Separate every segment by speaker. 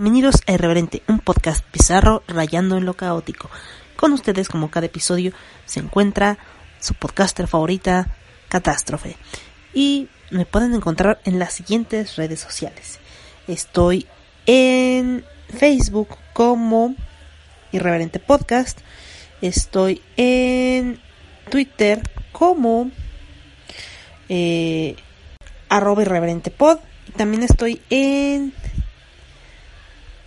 Speaker 1: Bienvenidos a Irreverente, un podcast bizarro rayando en lo caótico. Con ustedes, como cada episodio, se encuentra su podcaster favorita, Catástrofe. Y me pueden encontrar en las siguientes redes sociales. Estoy en Facebook como Irreverente Podcast. Estoy en Twitter como eh, irreverente pod. También estoy en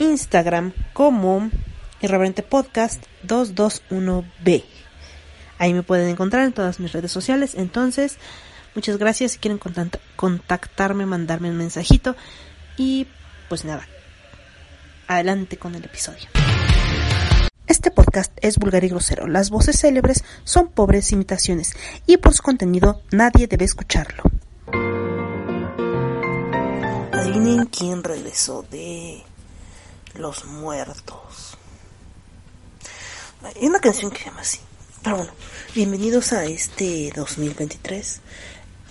Speaker 1: Instagram como Irreverente Podcast 221B. Ahí me pueden encontrar en todas mis redes sociales. Entonces, muchas gracias. Si quieren contactarme, mandarme un mensajito. Y pues nada, adelante con el episodio. Este podcast es vulgar y grosero. Las voces célebres son pobres imitaciones y por su contenido nadie debe escucharlo. Adivinen quién regresó de los muertos. Hay una canción que se llama así. Pero bueno, bienvenidos a este 2023.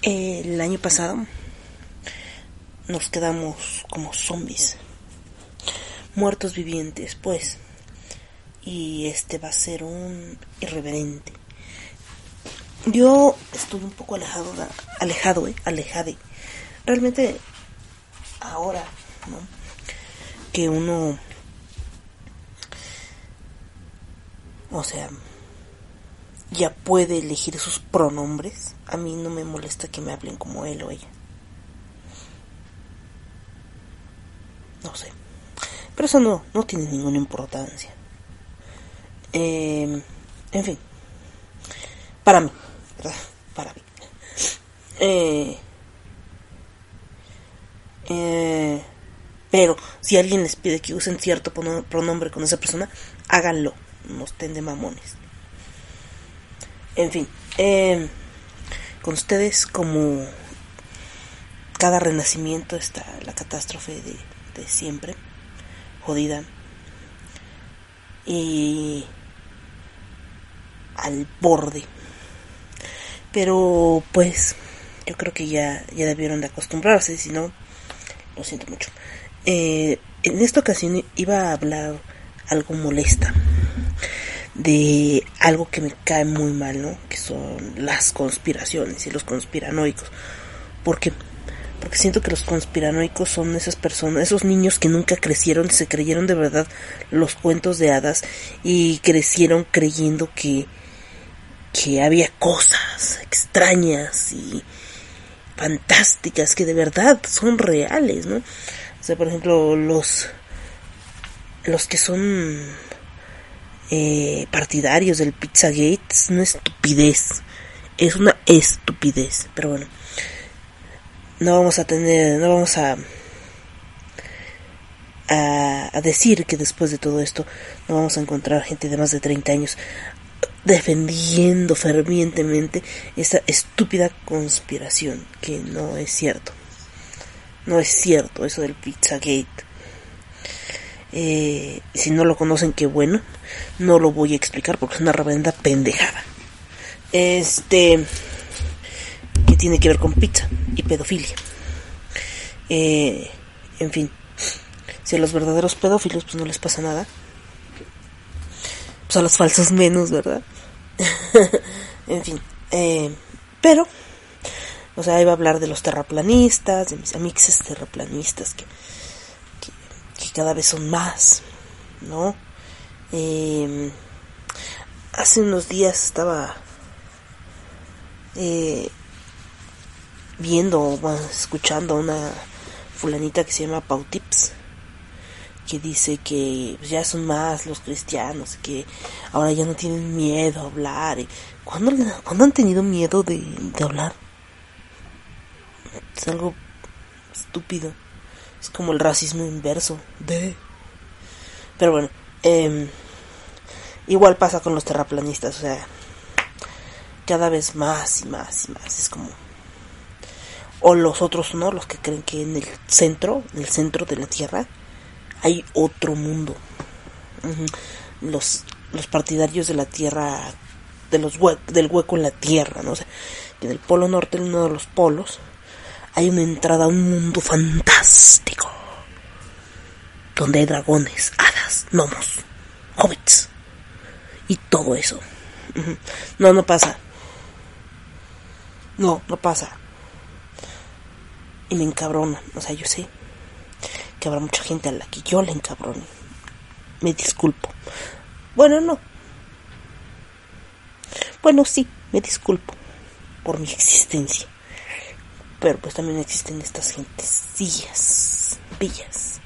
Speaker 1: El año pasado nos quedamos como zombies. Muertos vivientes, pues. Y este va a ser un irreverente. Yo estoy un poco alejado, alejado, eh. Realmente ahora, ¿no? Que uno, o sea, ya puede elegir sus pronombres, a mí no me molesta que me hablen como él o ella. No sé. Pero eso no, no tiene ninguna importancia. Eh, en fin. Para mí. Para mí. Eh, pero si alguien les pide que usen cierto pronombre con esa persona, háganlo. No estén de mamones. En fin, em, con ustedes como cada renacimiento está la catástrofe de, de siempre, jodida. Y al borde. Pero pues yo creo que ya, ya debieron de acostumbrarse, si no, lo siento mucho. Eh, en esta ocasión iba a hablar algo molesta de algo que me cae muy mal, ¿no? Que son las conspiraciones y los conspiranoicos. ¿Por qué? Porque siento que los conspiranoicos son esas personas, esos niños que nunca crecieron, se creyeron de verdad los cuentos de hadas y crecieron creyendo que que había cosas extrañas y fantásticas que de verdad son reales, ¿no? O sea, por ejemplo, los los que son eh, partidarios del Pizzagate es una estupidez. Es una estupidez. Pero bueno, no vamos a tener, no vamos a, a, a decir que después de todo esto no vamos a encontrar gente de más de 30 años defendiendo fervientemente esa estúpida conspiración que no es cierto. No es cierto eso del Pizzagate. Eh, si no lo conocen, qué bueno. No lo voy a explicar porque es una reverenda pendejada. Este. que tiene que ver con pizza y pedofilia. Eh, en fin. Si a los verdaderos pedófilos pues no les pasa nada. Pues a los falsos menos, ¿verdad? en fin. Eh, pero o sea, iba a hablar de los terraplanistas, de mis amixes terraplanistas que, que, cada vez son más, ¿no? Em, hace unos días estaba eh, viendo, bueno, escuchando a una fulanita que se llama Pautips que dice que ya son más los cristianos, que ahora ya no tienen miedo a hablar. ¿Cuándo, ¿cuándo han tenido miedo de hablar? Es algo estúpido. Es como el racismo inverso. De. Pero bueno, eh, igual pasa con los terraplanistas. O sea, cada vez más y más y más. Es como. O los otros no, los que creen que en el centro, en el centro de la Tierra, hay otro mundo. Los, los partidarios de la Tierra, de los del hueco en la Tierra, ¿no? O en el polo norte, en uno de los polos, hay una entrada a un mundo fantástico. donde hay dragones, hadas, gnomos, hobbits y todo eso. No, no pasa. No, no pasa. Y me encabrona. O sea, yo sé que habrá mucha gente a la que yo le encabrone. Me disculpo. Bueno, no. Bueno, sí, me disculpo por mi existencia. Pero pues también existen estas gentecillas, villas.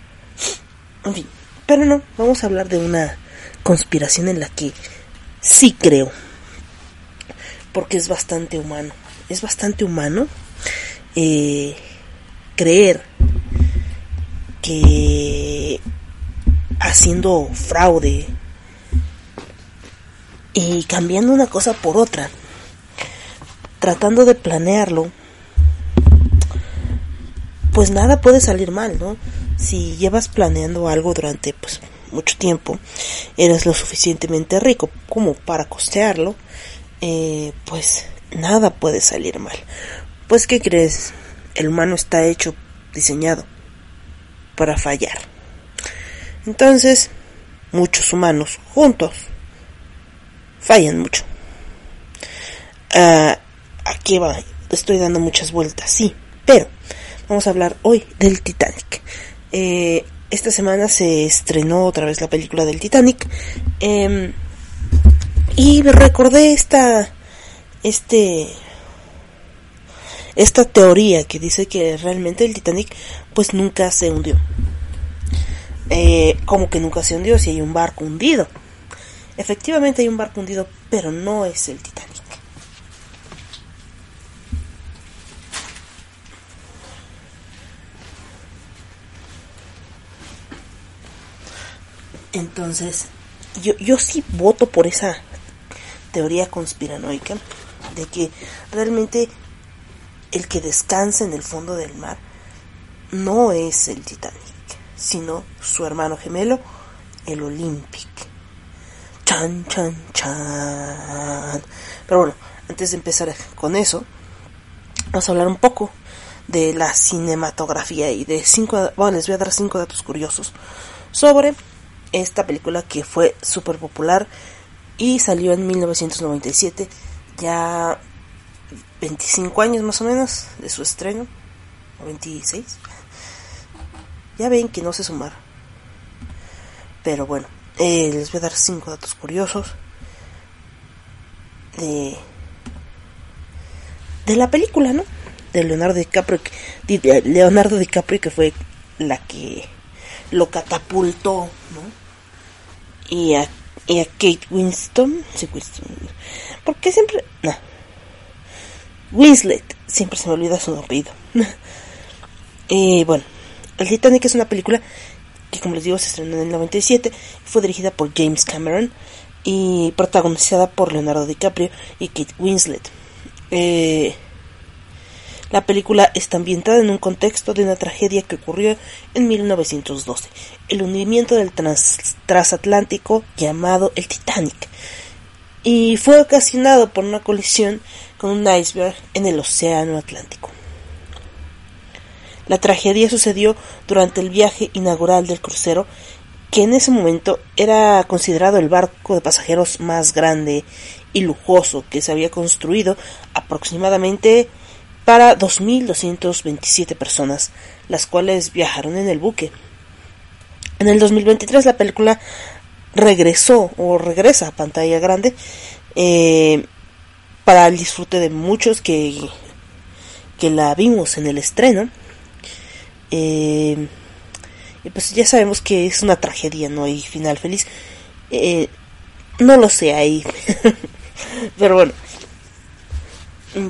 Speaker 1: En fin, pero no, vamos a hablar de una conspiración en la que sí creo. Porque es bastante humano. Es bastante humano eh, creer que haciendo fraude y cambiando una cosa por otra, tratando de planearlo, pues nada puede salir mal, ¿no? Si llevas planeando algo durante pues mucho tiempo, eres lo suficientemente rico como para costearlo, eh, pues nada puede salir mal. Pues ¿qué crees? El humano está hecho, diseñado para fallar. Entonces, muchos humanos juntos fallan mucho. Uh, aquí va, estoy dando muchas vueltas, sí, pero vamos a hablar hoy del Titanic. Eh, esta semana se estrenó otra vez la película del Titanic eh, y recordé esta, este, esta teoría que dice que realmente el Titanic pues nunca se hundió. Eh, como que nunca se hundió si hay un barco hundido. Efectivamente hay un barco hundido, pero no es el Titanic. Entonces, yo, yo sí voto por esa teoría conspiranoica de que realmente el que descansa en el fondo del mar no es el Titanic, sino su hermano gemelo, el Olympic. Chan, chan, chan. Pero bueno, antes de empezar con eso, vamos a hablar un poco de la cinematografía y de cinco, bueno, les voy a dar cinco datos curiosos sobre esta película que fue súper popular y salió en 1997, ya 25 años más o menos de su estreno, o 26. Ya ven que no sé sumar. Pero bueno, eh, les voy a dar cinco datos curiosos de, de la película, ¿no? De Leonardo DiCaprio, de Leonardo DiCaprio que fue la que lo catapultó, ¿no? Y a, y a Kate Winston. Sí, Winston. ¿Por qué siempre.? No. Winslet. Siempre se me olvida su apellido. y bueno, El Titanic es una película que, como les digo, se estrenó en el 97. Fue dirigida por James Cameron y protagonizada por Leonardo DiCaprio y Kate Winslet. Eh, la película está ambientada en un contexto de una tragedia que ocurrió en 1912, el hundimiento del transatlántico llamado el Titanic, y fue ocasionado por una colisión con un iceberg en el Océano Atlántico. La tragedia sucedió durante el viaje inaugural del crucero, que en ese momento era considerado el barco de pasajeros más grande y lujoso que se había construido aproximadamente para 2.227 personas, las cuales viajaron en el buque. En el 2023 la película regresó o regresa a pantalla grande eh, para el disfrute de muchos que, que la vimos en el estreno. Eh, y pues ya sabemos que es una tragedia, no hay final feliz. Eh, no lo sé ahí. Pero bueno,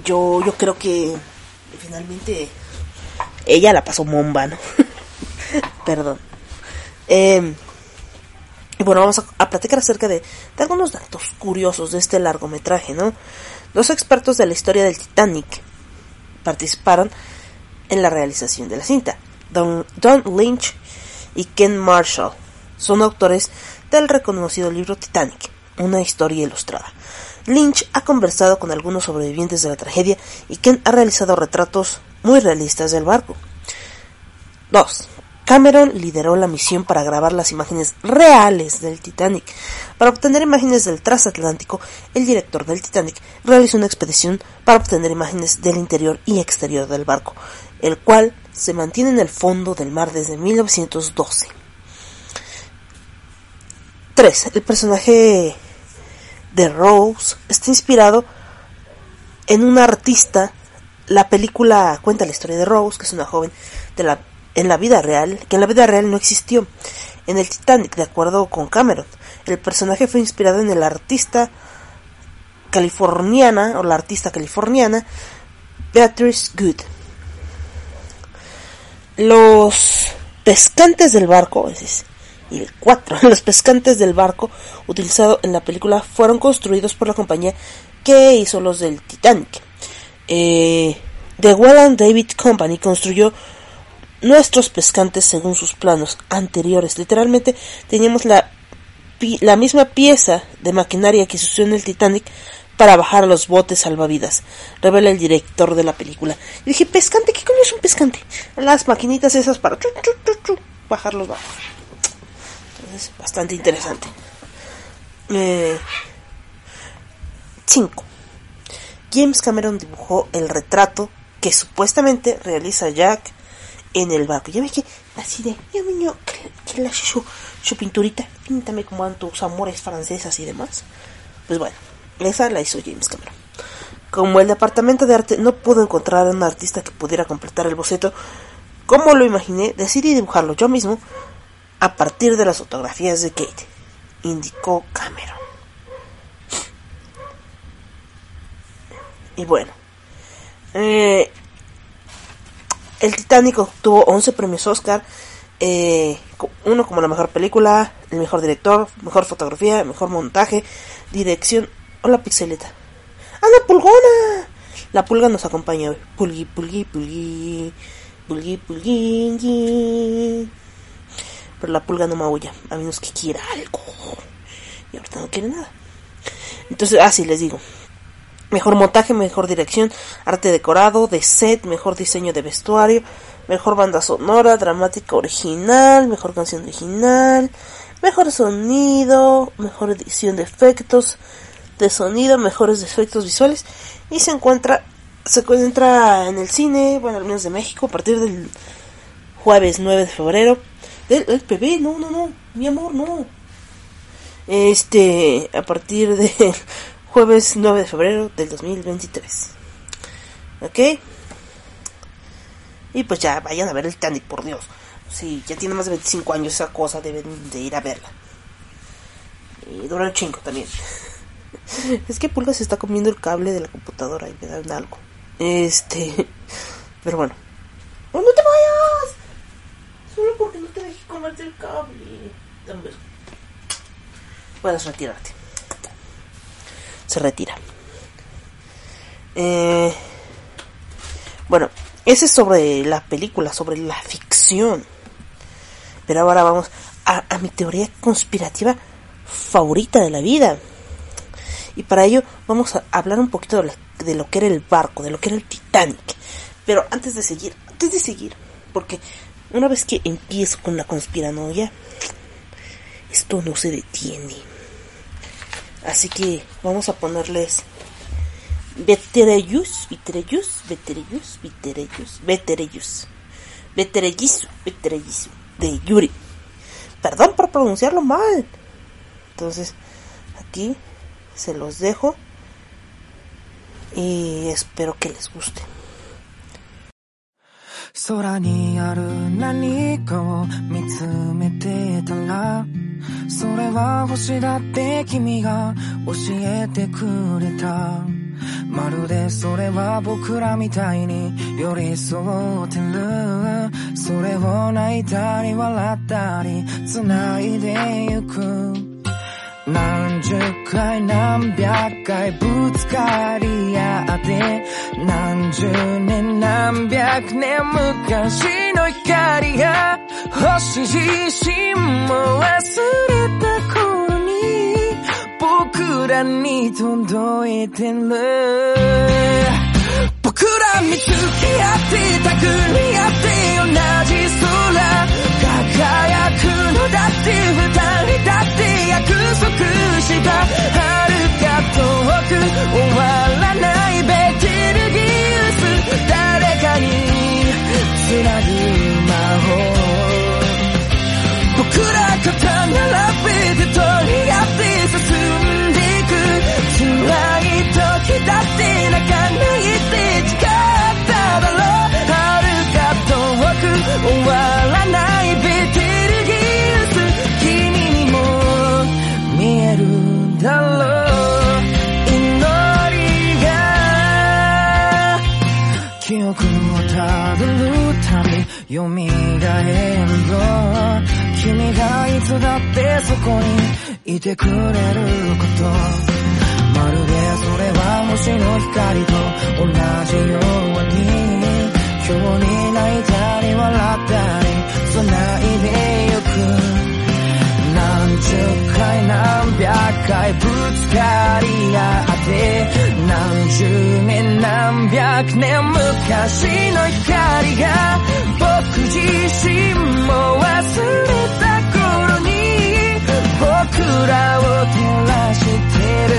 Speaker 1: yo, yo creo que finalmente ella la pasó momba, ¿no? Perdón. Eh, y bueno, vamos a, platicar acerca de, de, algunos datos curiosos de este largometraje, ¿no? Dos expertos de la historia del Titanic participaron en la realización de la cinta. Don, Don Lynch y Ken Marshall son autores del reconocido libro Titanic, una historia ilustrada. Lynch ha conversado con algunos sobrevivientes de la tragedia y Ken ha realizado retratos muy realistas del barco. 2. Cameron lideró la misión para grabar las imágenes reales del Titanic. Para obtener imágenes del transatlántico, el director del Titanic realizó una expedición para obtener imágenes del interior y exterior del barco, el cual se mantiene en el fondo del mar desde 1912. 3. El personaje de Rose está inspirado en una artista. La película cuenta la historia de Rose, que es una joven de la en la vida real, que en la vida real no existió. En el Titanic, de acuerdo con Cameron, el personaje fue inspirado en el artista californiana, o la artista californiana, Beatrice Good. Los pescantes del barco, es y el 4, los pescantes del barco utilizado en la película fueron construidos por la compañía que hizo los del Titanic. Eh, The Well David Company construyó nuestros pescantes según sus planos anteriores. Literalmente teníamos la, la misma pieza de maquinaria que se usó en el Titanic para bajar los botes salvavidas, revela el director de la película. Y dije, ¿pescante? ¿Qué coño es un pescante? Las maquinitas esas para bajar los bajos. Entonces, bastante interesante. 5. Eh, James Cameron dibujó el retrato que supuestamente realiza Jack en el barco. Ya ves que así de, Dios mío, que, le su, su pinturita, píntame como van tus amores francesas y demás. Pues bueno, esa la hizo James Cameron. Como el departamento de arte no pudo encontrar a un artista que pudiera completar el boceto, como lo imaginé, decidí dibujarlo yo mismo a partir de las fotografías de Kate, indicó Cameron. Y bueno, eh, el Titanic obtuvo 11 premios Oscar, eh, uno como la mejor película, el mejor director, mejor fotografía, mejor montaje, dirección. Hola, pixeleta. ¡Ah, la pulgona! La pulga nos acompaña hoy. Pulgui, pulgui, pulgui. Pulgui, pulgui. Pero la pulga no maulla, a menos que quiera algo. Y ahorita no quiere nada. Entonces, así ah, les digo. Mejor montaje, mejor dirección, arte decorado, de set, mejor diseño de vestuario, mejor banda sonora, dramática original, mejor canción original, mejor sonido, mejor edición de efectos de sonido, mejores efectos visuales y se encuentra se encuentra en el cine, bueno, al menos de México, a partir del jueves 9 de febrero. El bebé, no, no, no, mi amor, no. Este, a partir de jueves 9 de febrero del 2023. ¿Ok? Y pues ya vayan a ver el Titanic, por Dios. Si ya tiene más de 25 años esa cosa, deben de ir a verla. Y dura un chingo también. es que Pulga se está comiendo el cable de la computadora y me dan algo. Este. Pero bueno. ¡Oh, no te vayas! Solo porque no te dejé comerte el cable. Puedes retirarte se retira. Eh, bueno, ese es sobre la película, sobre la ficción. Pero ahora vamos a, mi teoría conspirativa favorita de la vida. Y para ello vamos a hablar un poquito de, de, lo que era el barco, de lo que era el Titanic. Pero antes de seguir, antes de seguir, porque una vez que empiezo con la conspiranoia, esto no se detiene. Así que vamos a ponerles Vetereyus, Vetereyus, Vetereyus, Vetereyus, Vetereyus, Vetereyus, Vetereyus, de Yuri. Perdón por pronunciarlo mal. Entonces, aquí se los dejo y espero que les guste. 空にある何かを見つめてたらそれは星だって君が教えてくれた。まるでそれは僕らみたいに寄り添ってる。それを泣いたり笑ったり繋いでゆく。何十回何百回ぶつかり合って何十年何百年昔の光が星自身も忘れた頃に僕らに届いてる。僕ら見つけ合ってたくり合って同じ空
Speaker 2: 輝くのち二人だって約束した遥か遠く終わらないべきルギウス誰かにつなぐ魔法僕ら肩並べて取り合って進んでいく辛い時だって泣かないって誓っただろう遥か遠く終わらない蘇るぞ。君がいつだってそこにいてくれること。まるでそれは星の光と同じように。今日に泣いたり笑ったり繋いで回ぶつかり合って何十年何百年昔の光が僕自身も忘れた頃に僕らを照らしてる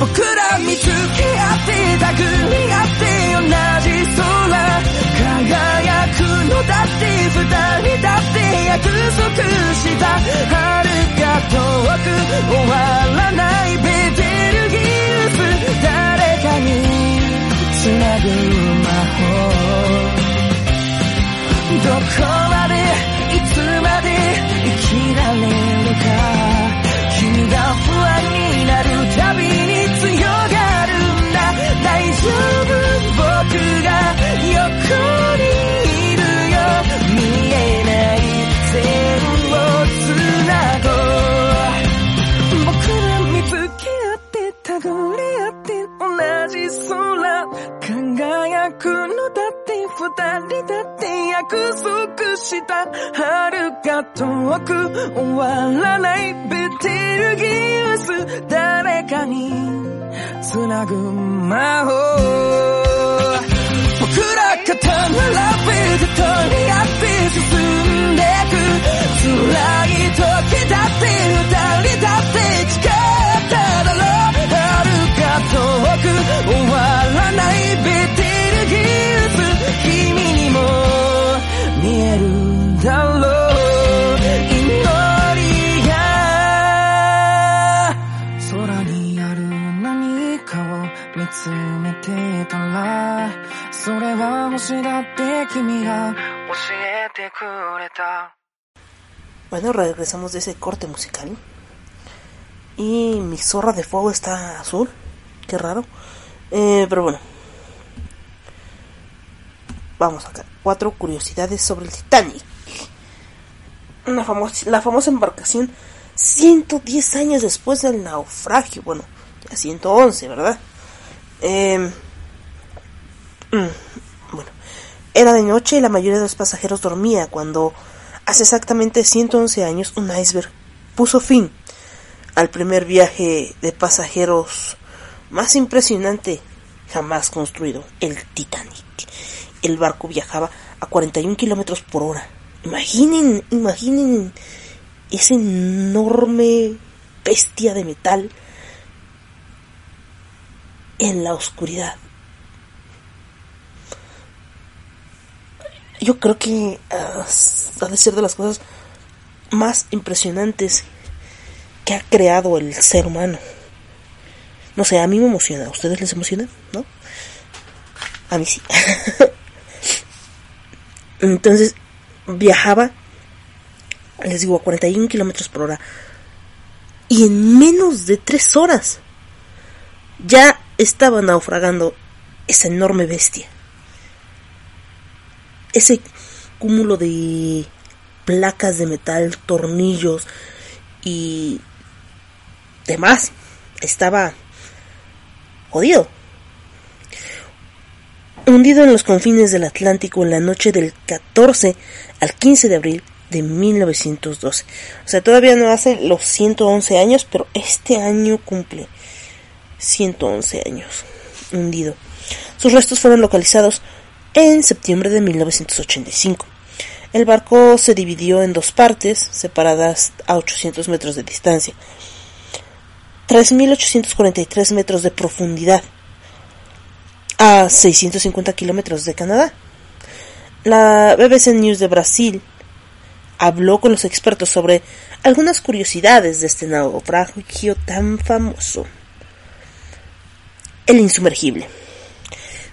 Speaker 2: 僕ら見つけ合って手繰り合って同じ空輝くだって二人だって約束した遥か遠く終わらないベテルギウス誰かにつなぐ魔法どこまでいつまで生きられるか君が不安になるたびに強がるんだ。大丈夫？僕が横にくのだって二人だって約束した遥か遠く終わらないベテルギウス誰かに繋ぐ魔法僕ら肩並べて取り合って進んでく辛い時だって二人だって誓っただろう。遥か遠く終わらないベテル 見えるだろう祈りが空にある何かを見つめてたらそれは星だって君が教えてくれた
Speaker 1: Bueno, regresamos de ese corte musical. Y mi zorra de fuego está azul. Qué raro. Eh, pero bueno. Vamos acá. Cuatro curiosidades sobre el Titanic. Una la famosa embarcación 110 años después del naufragio. Bueno, ya 111, ¿verdad? Eh, mm, bueno, era de noche y la mayoría de los pasajeros dormía cuando hace exactamente 111 años un iceberg puso fin al primer viaje de pasajeros más impresionante jamás construido, el Titanic. El barco viajaba a 41 kilómetros por hora. Imaginen, imaginen esa enorme bestia de metal en la oscuridad. Yo creo que uh, ha de ser de las cosas más impresionantes que ha creado el ser humano. No sé, a mí me emociona. ¿A ustedes les emociona? ¿No? A mí sí. Entonces, viajaba, les digo, a 41 kilómetros por hora. Y en menos de tres horas ya estaba naufragando esa enorme bestia. Ese cúmulo de placas de metal, tornillos y demás estaba jodido. Hundido en los confines del Atlántico en la noche del 14 al 15 de abril de 1912. O sea, todavía no hace los 111 años, pero este año cumple 111 años hundido. Sus restos fueron localizados en septiembre de 1985. el barco se dividió en dos partes, separadas a 800 metros de distancia. 3.843 metros de profundidad a 650 kilómetros de Canadá. La BBC News de Brasil habló con los expertos sobre algunas curiosidades de este naufragio tan famoso. El insumergible.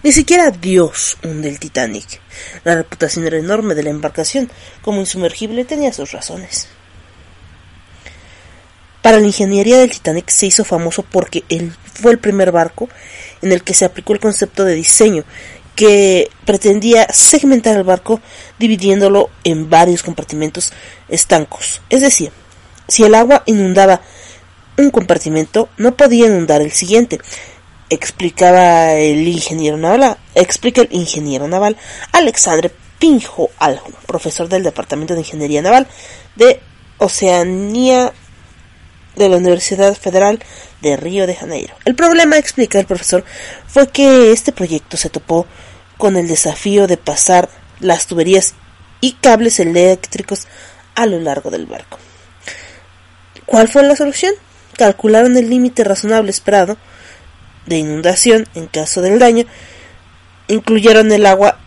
Speaker 1: Ni siquiera Dios hunde el Titanic. La reputación era enorme de la embarcación. Como insumergible tenía sus razones. Para la ingeniería del Titanic se hizo famoso porque él fue el primer barco en el que se aplicó el concepto de diseño que pretendía segmentar el barco dividiéndolo en varios compartimentos estancos. Es decir, si el agua inundaba un compartimento, no podía inundar el siguiente. Explicaba el ingeniero naval, explica el ingeniero naval Alexandre Pinjo Aljo, profesor del Departamento de Ingeniería Naval de Oceanía de la Universidad Federal de Río de Janeiro. El problema, explica el profesor, fue que este proyecto se topó con el desafío de pasar las tuberías y cables eléctricos a lo largo del barco. ¿Cuál fue la solución? Calcularon el límite razonable esperado de inundación en caso del daño, incluyeron el agua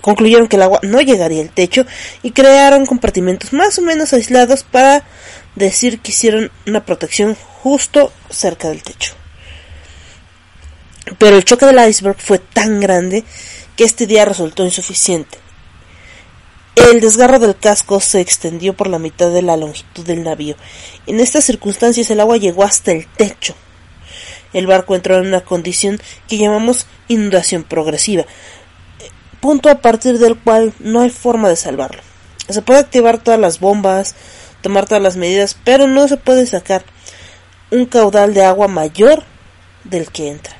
Speaker 1: concluyeron que el agua no llegaría al techo y crearon compartimentos más o menos aislados para decir que hicieron una protección justo cerca del techo. Pero el choque del iceberg fue tan grande que este día resultó insuficiente. El desgarro del casco se extendió por la mitad de la longitud del navío. En estas circunstancias el agua llegó hasta el techo. El barco entró en una condición que llamamos inundación progresiva, punto a partir del cual no hay forma de salvarlo. Se puede activar todas las bombas, tomar todas las medidas, pero no se puede sacar un caudal de agua mayor del que entra.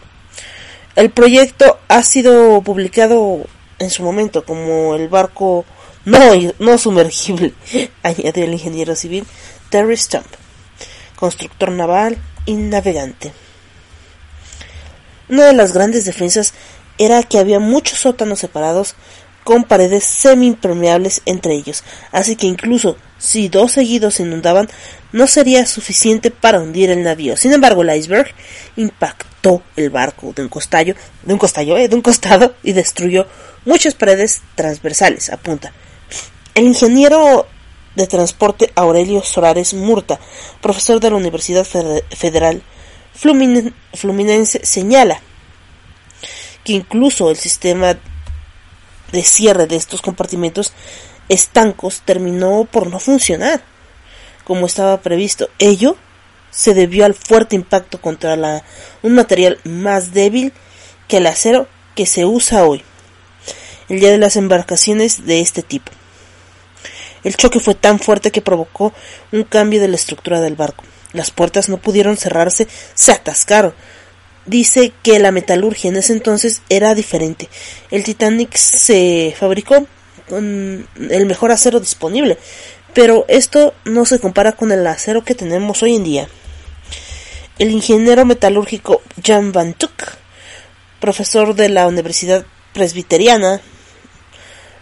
Speaker 1: El proyecto ha sido publicado en su momento como el barco no, no sumergible, añadió el ingeniero civil Terry Stump, constructor naval y navegante. Una de las grandes defensas era que había muchos sótanos separados con paredes semi-impermeables entre ellos, así que incluso si dos seguidos se inundaban, no sería suficiente para hundir el navío. Sin embargo, el iceberg impactó el barco de un costallo, de un costallo, eh, de un costado y destruyó muchas paredes transversales, apunta. El ingeniero de transporte Aurelio Solares Murta, profesor de la Universidad Federal Fluminense, señala que incluso el sistema de cierre de estos compartimentos estancos terminó por no funcionar como estaba previsto. Ello se debió al fuerte impacto contra la, un material más débil que el acero que se usa hoy, el día de las embarcaciones de este tipo. El choque fue tan fuerte que provocó un cambio de la estructura del barco. Las puertas no pudieron cerrarse, se atascaron. Dice que la metalurgia en ese entonces era diferente. El Titanic se fabricó con el mejor acero disponible, pero esto no se compara con el acero que tenemos hoy en día. El ingeniero metalúrgico Jan Van Tuck, profesor de la Universidad Presbiteriana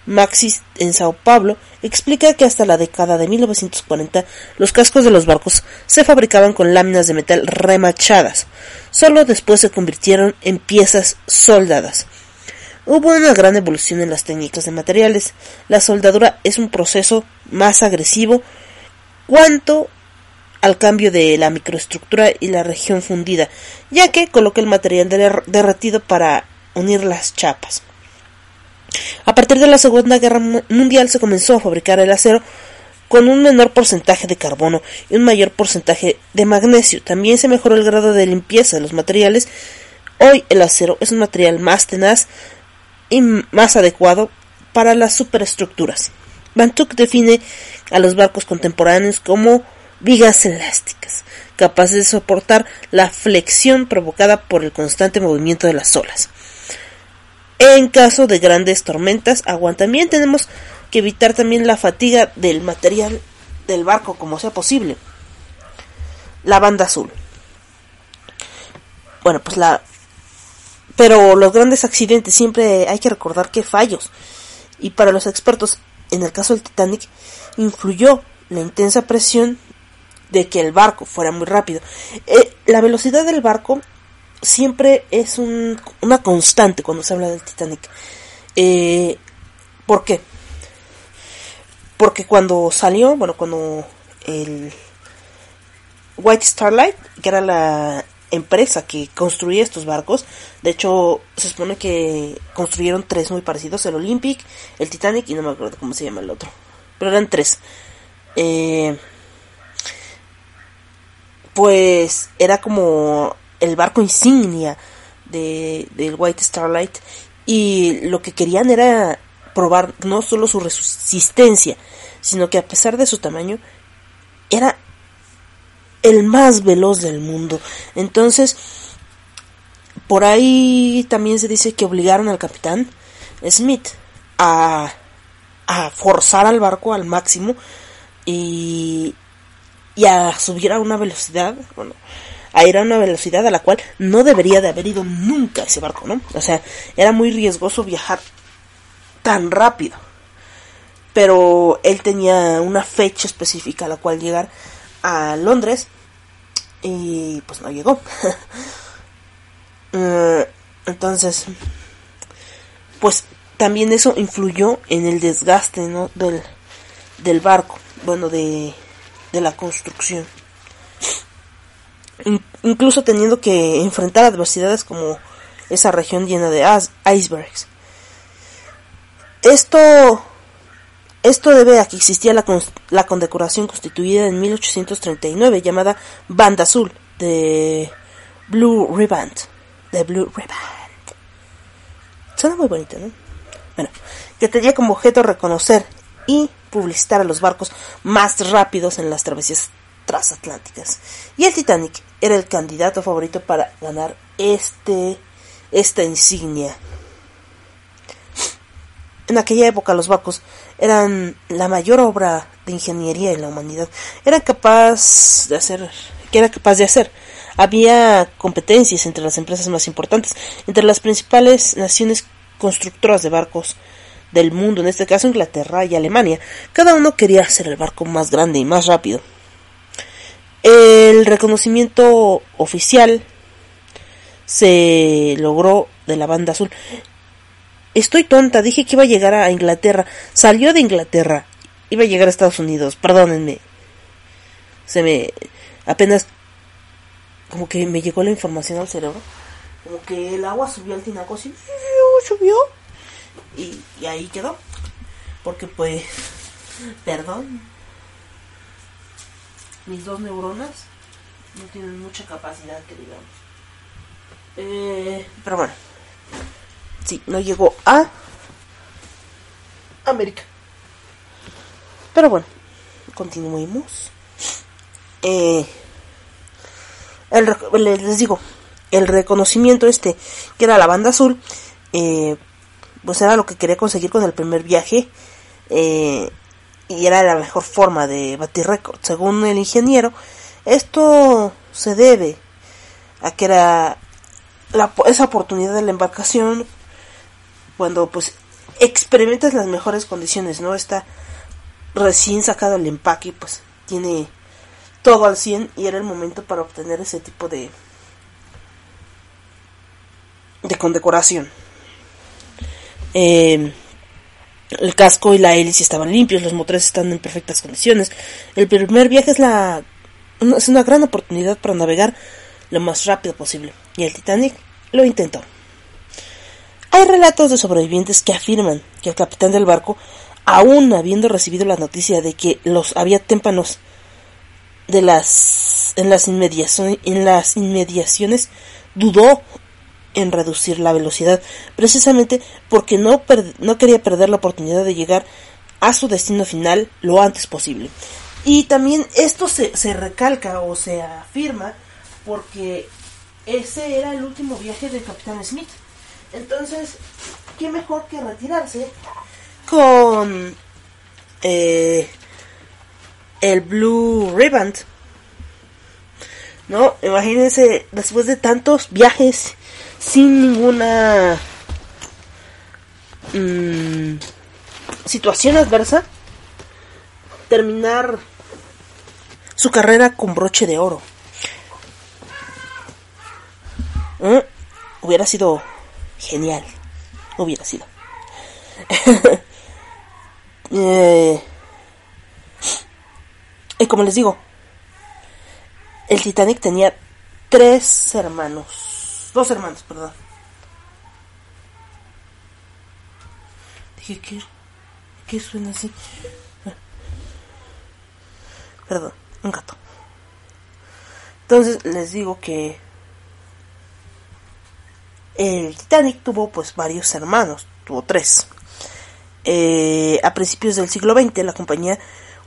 Speaker 1: Maxis en Sao Paulo, explica que hasta la década de 1940 los cascos de los barcos se fabricaban con láminas de metal remachadas. Solo después se convirtieron en piezas soldadas. Hubo una gran evolución en las técnicas de materiales. La soldadura es un proceso más agresivo cuanto al cambio de la microestructura y la región fundida, ya que coloca el material derretido para unir las chapas. A partir de la Segunda Guerra Mundial se comenzó a fabricar el acero con un menor porcentaje de carbono y un mayor porcentaje de magnesio. También se mejoró el grado de limpieza de los materiales. Hoy el acero es un material más tenaz, y más adecuado para las superestructuras. Bantuk define a los barcos contemporáneos como vigas elásticas, capaces de soportar la flexión provocada por el constante movimiento de las olas. En caso de grandes tormentas, aguantan también tenemos que evitar también la fatiga del material del barco como sea posible. La banda azul. Bueno, pues la pero los grandes accidentes siempre hay que recordar que fallos. Y para los expertos, en el caso del Titanic, influyó la intensa presión de que el barco fuera muy rápido. Eh, la velocidad del barco siempre es un, una constante cuando se habla del Titanic. Eh, ¿Por qué? Porque cuando salió, bueno, cuando el White Starlight, que era la empresa que construía estos barcos, de hecho se supone que construyeron tres muy parecidos, el Olympic, el Titanic y no me acuerdo cómo se llama el otro, pero eran tres. Eh, pues era como el barco insignia de, del White Starlight y lo que querían era probar no solo su resistencia, sino que a pesar de su tamaño era el más veloz del mundo. Entonces, por ahí también se dice que obligaron al capitán Smith a, a forzar al barco al máximo y, y a subir a una velocidad, bueno, a ir a una velocidad a la cual no debería de haber ido nunca ese barco, ¿no? O sea, era muy riesgoso viajar tan rápido. Pero él tenía una fecha específica a la cual llegar a Londres y pues no llegó. Eh, entonces, pues también eso influyó en el desgaste ¿no? del, del barco, bueno, de, de la construcción. Incluso teniendo que enfrentar adversidades como esa región llena de icebergs. Esto esto debe a que existía la, condecoración constituida en 1839 llamada Banda Azul de Blue Riband. De Blue Riband. Suena muy bonito, ¿no? Bueno, que tenía como objeto reconocer y publicitar a los barcos más rápidos en las travesías transatlánticas. Y el Titanic era el candidato favorito para ganar este esta insignia. En aquella época los barcos eran la mayor obra de ingeniería en la humanidad. Era capaz de hacer, que era capaz de hacer. Había competencias entre las empresas más importantes, entre las principales naciones constructoras de barcos del mundo, en este caso Inglaterra y Alemania. Cada uno quería hacer el barco más grande y más rápido. El reconocimiento oficial se logró de la banda azul Estoy tonta, dije que iba a llegar a Inglaterra. Salió de Inglaterra. Iba a llegar a Estados Unidos, perdónenme. Se me... apenas... como que me llegó la información al cerebro. Como que el agua subió al tinaco así. Subió. Y, y ahí quedó. Porque pues... Perdón. Mis dos neuronas no tienen mucha capacidad, que digamos. Eh, pero bueno. Sí, no llegó a América. Pero bueno, continuemos. Eh, les digo, el reconocimiento este, que era la banda azul, eh, pues era lo que quería conseguir con el primer viaje. Eh, y era la mejor forma de batir récord. Según el ingeniero, esto se debe a que era la, esa oportunidad de la embarcación cuando pues experimentas las mejores condiciones, ¿no? Está recién sacado el empaque, pues tiene todo al 100 y era el momento para obtener ese tipo de de condecoración. Eh, el casco y la hélice estaban limpios, los motores están en perfectas condiciones. El primer viaje es la es una gran oportunidad para navegar lo más rápido posible y el Titanic lo intentó. Hay relatos de sobrevivientes que afirman que el capitán del barco, aún habiendo recibido la noticia de que los había témpanos de las en las en las inmediaciones dudó en reducir la velocidad, precisamente porque no, no quería perder la oportunidad de llegar a su destino final lo antes posible. Y también esto se, se recalca o se afirma porque ese era el último viaje del capitán Smith. Entonces, ¿qué mejor que retirarse con eh, el Blue Ribbon? ¿No? Imagínense, después de tantos viajes sin ninguna... Mm, situación adversa, terminar su carrera con broche de oro. ¿Eh? Hubiera sido genial. Hubiera sido. eh, y como les digo, el Titanic tenía tres hermanos. Dos hermanos, perdón. Dije, ¿qué, qué suena así? Perdón, un gato. Entonces les digo que el Titanic tuvo pues varios hermanos, tuvo tres. Eh, a principios del siglo XX la compañía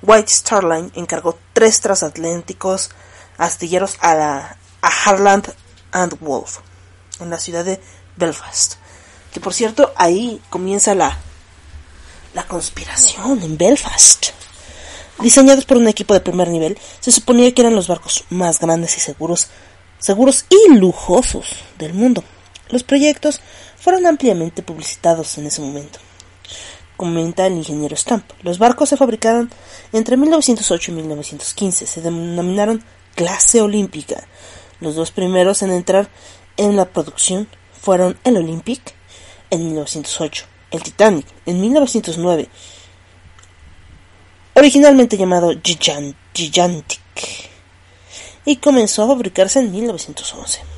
Speaker 1: White Star Line encargó tres transatlánticos astilleros a, a Harland and Wolff en la ciudad de Belfast. Que por cierto, ahí comienza la, la conspiración en Belfast. Diseñados por un equipo de primer nivel, se suponía que eran los barcos más grandes y seguros, seguros y lujosos del mundo. Los proyectos fueron ampliamente publicitados en ese momento comenta el ingeniero Stamp. Los barcos se fabricaron entre 1908 y 1915. Se denominaron clase olímpica. Los dos primeros en entrar en la producción fueron el Olympic en 1908, el Titanic en 1909, originalmente llamado Gigantic, y comenzó a fabricarse en 1911.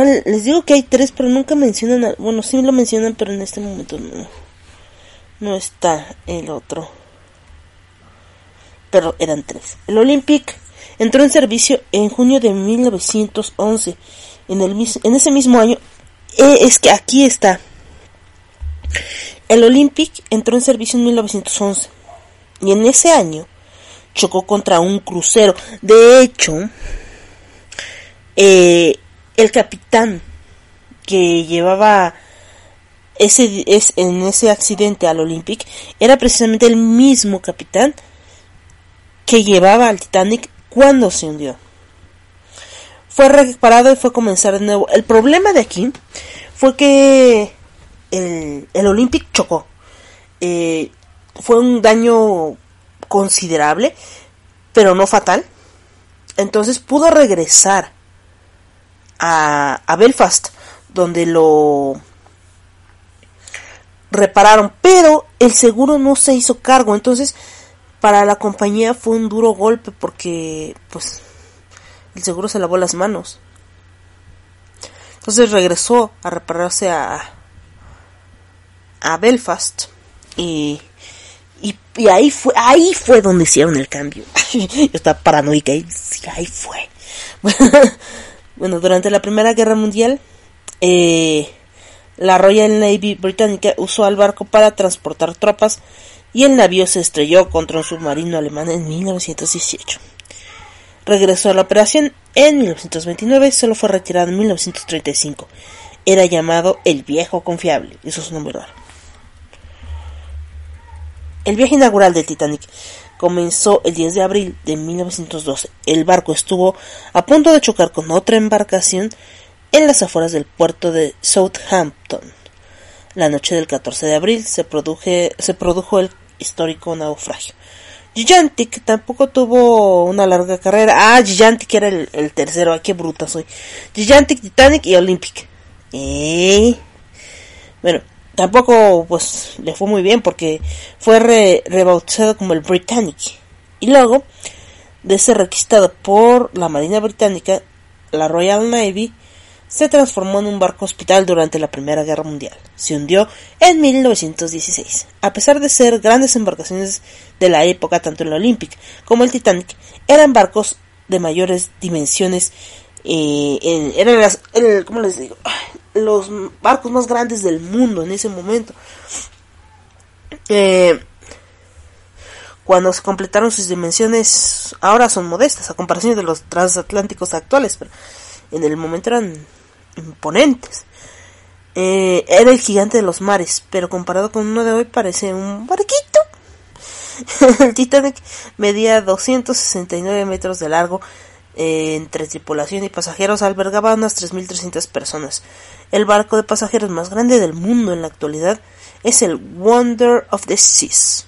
Speaker 1: les digo que hay tres, pero nunca mencionan. Bueno, sí lo mencionan, pero en este momento no. No está el otro. Pero eran tres. El Olympic entró en servicio en junio de 1911. En, el, en ese mismo año. Eh, es que aquí está. El Olympic entró en servicio en 1911. Y en ese año chocó contra un crucero. De hecho, eh, el capitán que llevaba ese es, en ese accidente al Olympic era precisamente el mismo capitán que llevaba al Titanic cuando se hundió. Fue reparado y fue a comenzar de nuevo. El problema de aquí fue que el, el Olympic chocó. Eh, fue un daño considerable, pero no fatal. Entonces pudo regresar a, Belfast, donde lo repararon, pero el seguro no se hizo cargo, entonces para la compañía fue un duro golpe porque pues el seguro se lavó las manos. Entonces regresó a repararse a, a Belfast y, y, ahí fue ahí fue donde hicieron el cambio. Yo estaba paranoica y ahí fue. Bueno, durante la Primera Guerra Mundial, eh, la Royal Navy británica usó al barco para transportar tropas y el navío se estrelló contra un submarino alemán en 1918. Regresó a la operación en 1929 y solo fue retirado en 1935. Era llamado el Viejo Confiable, eso es un nombre raro. El viaje inaugural del Titanic comenzó el 10 de abril de 1912. El barco estuvo a punto de chocar con otra embarcación en las afueras del puerto de Southampton. La noche del 14 de abril se, se produjo el histórico naufragio. Gigantic tampoco tuvo una larga carrera. Ah, Gigantic era el, tercero. Ay, qué bruta soy. Gigantic, Titanic y Olympic. Eh. Bueno, tampoco pues le fue muy bien porque fue rebautizado como el Britannic y luego de ser requisitado por la Marina Británica, la Royal Navy se transformó en un barco hospital durante la Primera Guerra Mundial. Se hundió en 1916. A pesar de ser grandes embarcaciones de la época, tanto el Olympic como el Titanic eran barcos de mayores dimensiones. Eh, eran las, ¿cómo les digo? los barcos más grandes del mundo en ese momento. Eh, cuando se completaron sus dimensiones, ahora son modestas a comparación de los transatlánticos actuales, pero en el momento eran imponentes. Eh, era el gigante de los mares, pero comparado con uno de hoy parece un barquito. el Titanic medía 269 metros de largo Eh, entre tripulación y pasajeros albergaba unas 3.300 personas. El barco de pasajeros más grande del mundo en la actualidad es el Wonder of the Seas,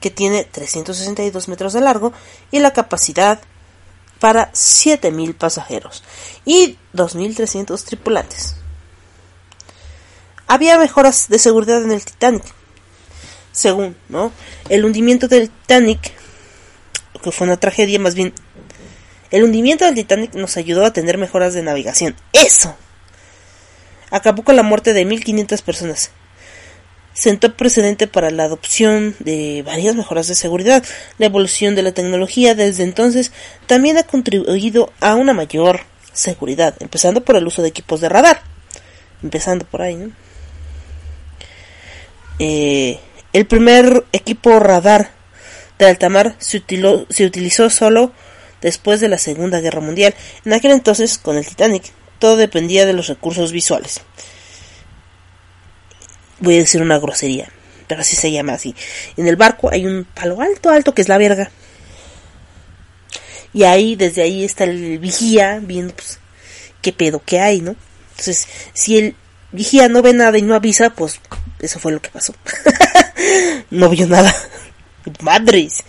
Speaker 1: que tiene 362 metros de largo y la capacidad para 7.000 pasajeros y 2.300 tripulantes. Había mejoras de seguridad en el Titanic, según, ¿no? El hundimiento del Titanic, que fue una tragedia más bien, el hundimiento del Titanic nos ayudó a tener mejoras de navegación. ¡Eso! Acabó con la muerte de 1.500 personas. Sentó precedente para la adopción de varias mejoras de seguridad. La evolución de la tecnología desde entonces también ha contribuido a una mayor seguridad, empezando por el uso de equipos de radar. Empezando por ahí, ¿no? Eh, el primer equipo radar de alta mar se, se utilizó solo después de la Segunda Guerra Mundial. En aquel entonces, con el Titanic, todo dependía de los recursos visuales. Voy a decir una grosería, pero así se llama así. En el barco hay un palo alto, alto, que es la verga. Y ahí, desde ahí está el vigía viendo, pues, qué pedo que hay, ¿no? Entonces, si el vigía no ve nada y no avisa, pues, eso fue lo que pasó. no vio nada. Madres.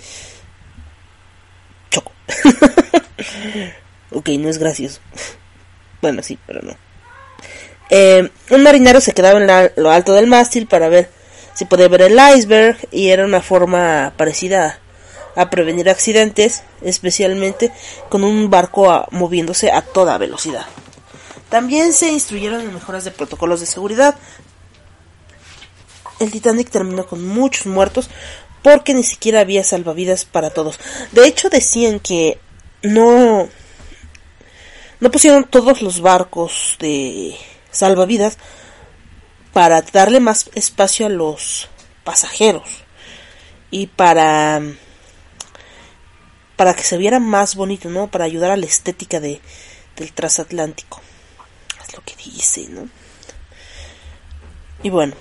Speaker 1: Choco. ok, no es gracioso. bueno, sí, pero no. Eh, un marinero se quedaba en lo alto del mástil para ver si podía ver el iceberg y era una forma parecida a, prevenir accidentes, especialmente con un barco moviéndose a toda velocidad. También se instruyeron en mejoras de protocolos de seguridad. El Titanic terminó con muchos muertos porque ni siquiera había salvavidas para todos. De hecho decían que no no pusieron todos los barcos de salvavidas para darle más espacio a los pasajeros y para para que se viera más bonito, ¿no? Para ayudar a la estética de, del transatlántico. Es lo que dice, ¿no? Y bueno,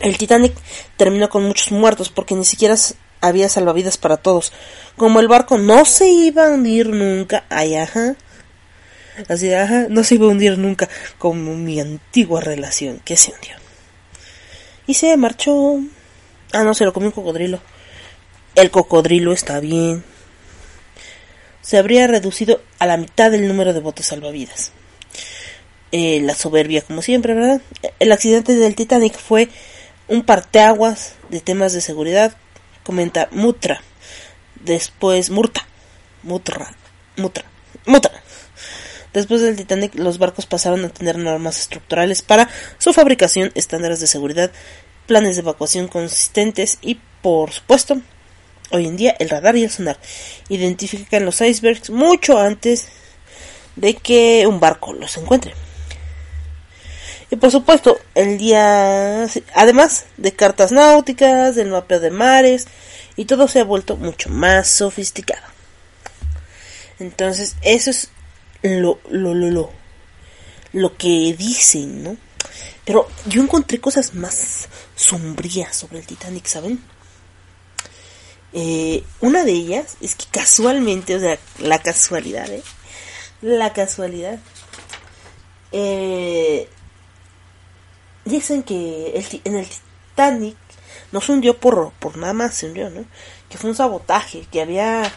Speaker 1: el Titanic terminó con muchos muertos porque ni siquiera había salvavidas para todos. Como el barco no se iba a hundir nunca, ay, ajá, Así, ajá, no se iba a hundir nunca como mi antigua relación, que se hundió. Y se marchó. Ah, no, se lo comió un cocodrilo. El cocodrilo está bien. Se habría reducido a la mitad del número de botes salvavidas. Eh, la soberbia, como siempre, ¿verdad? El accidente del Titanic fue un parteaguas de temas de seguridad, comenta Mutra. Después, Murta. Mutra. Mutra. Mutra. Después del Titanic, los barcos pasaron a tener normas estructurales para su fabricación, estándares de seguridad, planes de evacuación consistentes y, por supuesto, hoy en día el radar y el sonar identifican los icebergs mucho antes de que un barco los encuentre. Y por supuesto, el día, además de cartas náuticas, del mapeo de mares, y todo se ha vuelto mucho más sofisticado. Entonces, eso es lo, lo, lo, lo, lo que dicen, ¿no? Pero yo encontré cosas más sombrías sobre el Titanic, ¿saben? Eh, una de ellas es que casualmente, o sea, la casualidad, ¿eh? La casualidad. Eh, dicen que el, en el Titanic no se hundió por, por nada más, se hundió, ¿no? Que fue un sabotaje, que había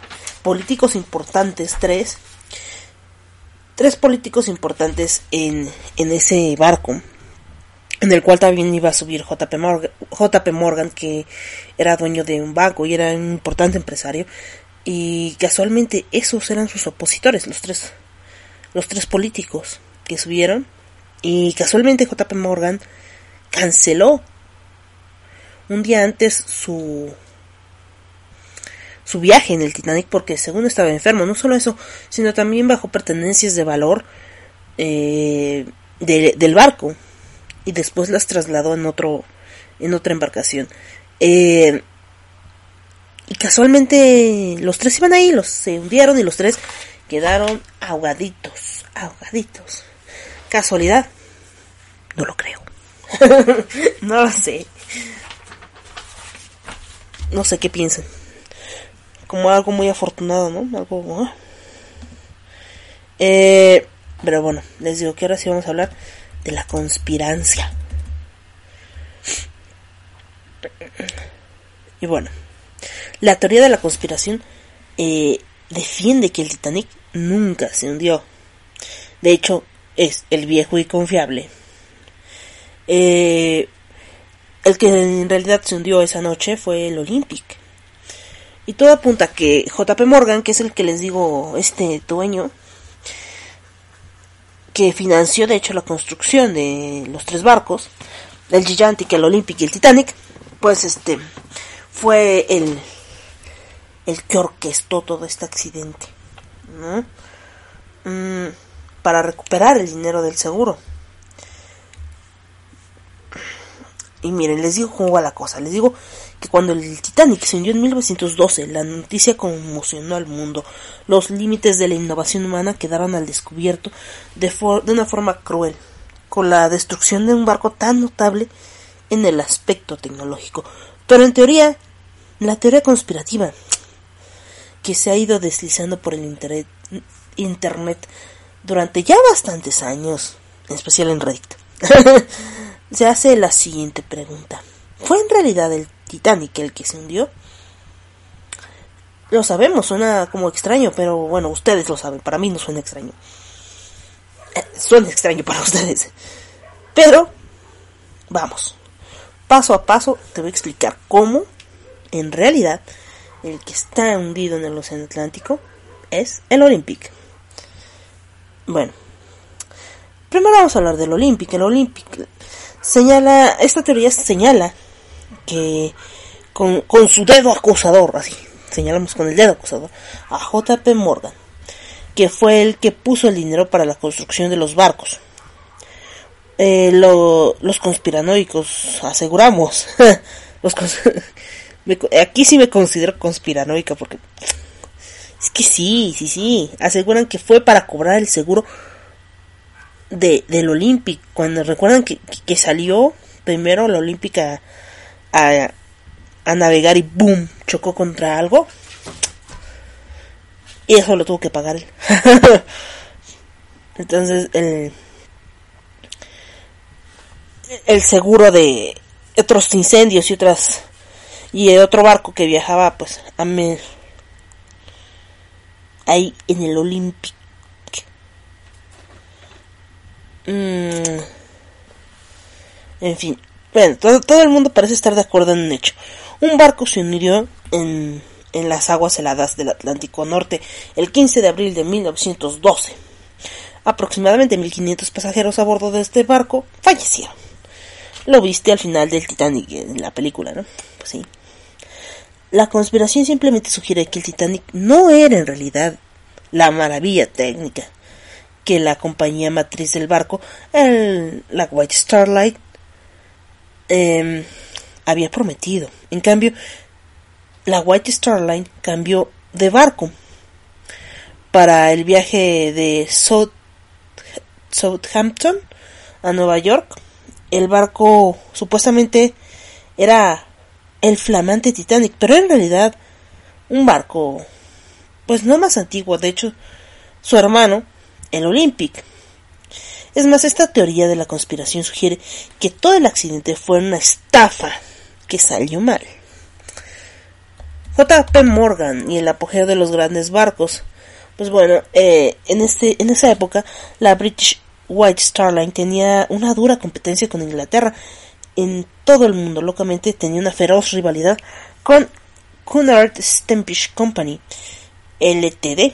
Speaker 1: políticos importantes, tres, tres políticos importantes en, en ese barco, en el cual también iba a subir JP Morgan, JP Morgan, que era dueño de un banco y era un importante empresario, y casualmente esos eran sus opositores, los tres, los tres políticos que subieron, y casualmente JP Morgan canceló un día antes su su viaje en el Titanic porque según estaba enfermo, no solo eso, sino también bajo pertenencias de valor eh, del barco y después las trasladó en otro en otra embarcación. Eh, y casualmente los tres iban ahí, los se hundieron y los tres quedaron ahogaditos, ahogaditos. ¿Casualidad? No lo creo. no lo sé. No sé qué piensan. Como algo muy afortunado, ¿no? Algo... Eh, pero bueno, les digo que ahora sí vamos a hablar de la conspirancia. Y bueno, la teoría de la conspiración eh, defiende que el Titanic nunca se hundió. De hecho, es el viejo y confiable. Eh, el que en realidad se hundió esa noche fue el Olympic. Y todo apunta a que JP Morgan, que es el que les digo, este dueño, que financió de hecho la construcción de los tres barcos, el Gigantic, el Olympic y el Titanic, pues este fue el el que orquestó todo este accidente, ¿no? Mm, para recuperar el dinero del seguro. Y miren, les digo cómo va la cosa. Les digo cuando el Titanic se hundió en 1912, la noticia conmocionó al mundo. Los límites de la innovación humana quedaron al descubierto de, de una forma cruel, con la destrucción de un barco tan notable en el aspecto tecnológico. Pero en teoría, la teoría conspirativa que se ha ido deslizando por el internet, internet durante ya bastantes años, en especial en Reddit. se hace la siguiente pregunta. ¿Fue en realidad el Titanic el que se hundió? Lo sabemos, suena como extraño, pero bueno, ustedes lo saben, para mí no suena extraño. Eh, suena extraño para ustedes. Pero, vamos, paso a paso te voy a explicar cómo, en realidad, el que está hundido en el Océano Atlántico es el Olympic. Bueno, primero vamos a hablar del Olympic. El Olympic señala, esta teoría señala que con, su dedo acusador, así, señalamos con el dedo acusador, a JP Morgan, que fue el que puso el dinero para la construcción de los barcos. Eh, los conspiranoicos aseguramos, los aquí sí me considero conspiranoica porque es que sí, sí, sí, aseguran que fue para cobrar el seguro de, del Olympic, cuando recuerdan que, que salió primero la Olímpica a, a, navegar y boom, chocó contra algo. Y eso lo tuvo que pagar él. Entonces el, el seguro de otros incendios y otras y de otro barco que viajaba pues a me, ahí en el Olympic Mm. En fin, bueno, todo, el mundo parece estar de acuerdo en un hecho. Un barco se unió en, en las aguas heladas del Atlántico Norte el 15 de abril de 1912. Aproximadamente 1500 pasajeros a bordo de este barco fallecieron. Lo viste al final del Titanic en la película, ¿no? Pues sí. La conspiración simplemente sugiere que el Titanic no era en realidad la maravilla técnica que la compañía matriz del barco, el, la White Star Em, había prometido. En cambio, la White Star Line cambió de barco para el viaje de Southampton a Nueva York. El barco supuestamente era el flamante Titanic, pero en realidad un barco pues no más antiguo, de hecho su hermano el Olympic. Es más, esta teoría de la conspiración sugiere que todo el accidente fue una estafa que salió mal. J.P. Morgan y el apogeo de los grandes barcos. Pues bueno, eh, en, este, en esa época la British White Star Line tenía una dura competencia con Inglaterra. En todo el mundo, locamente, tenía una feroz rivalidad con Cunard Stampish Company, LTD,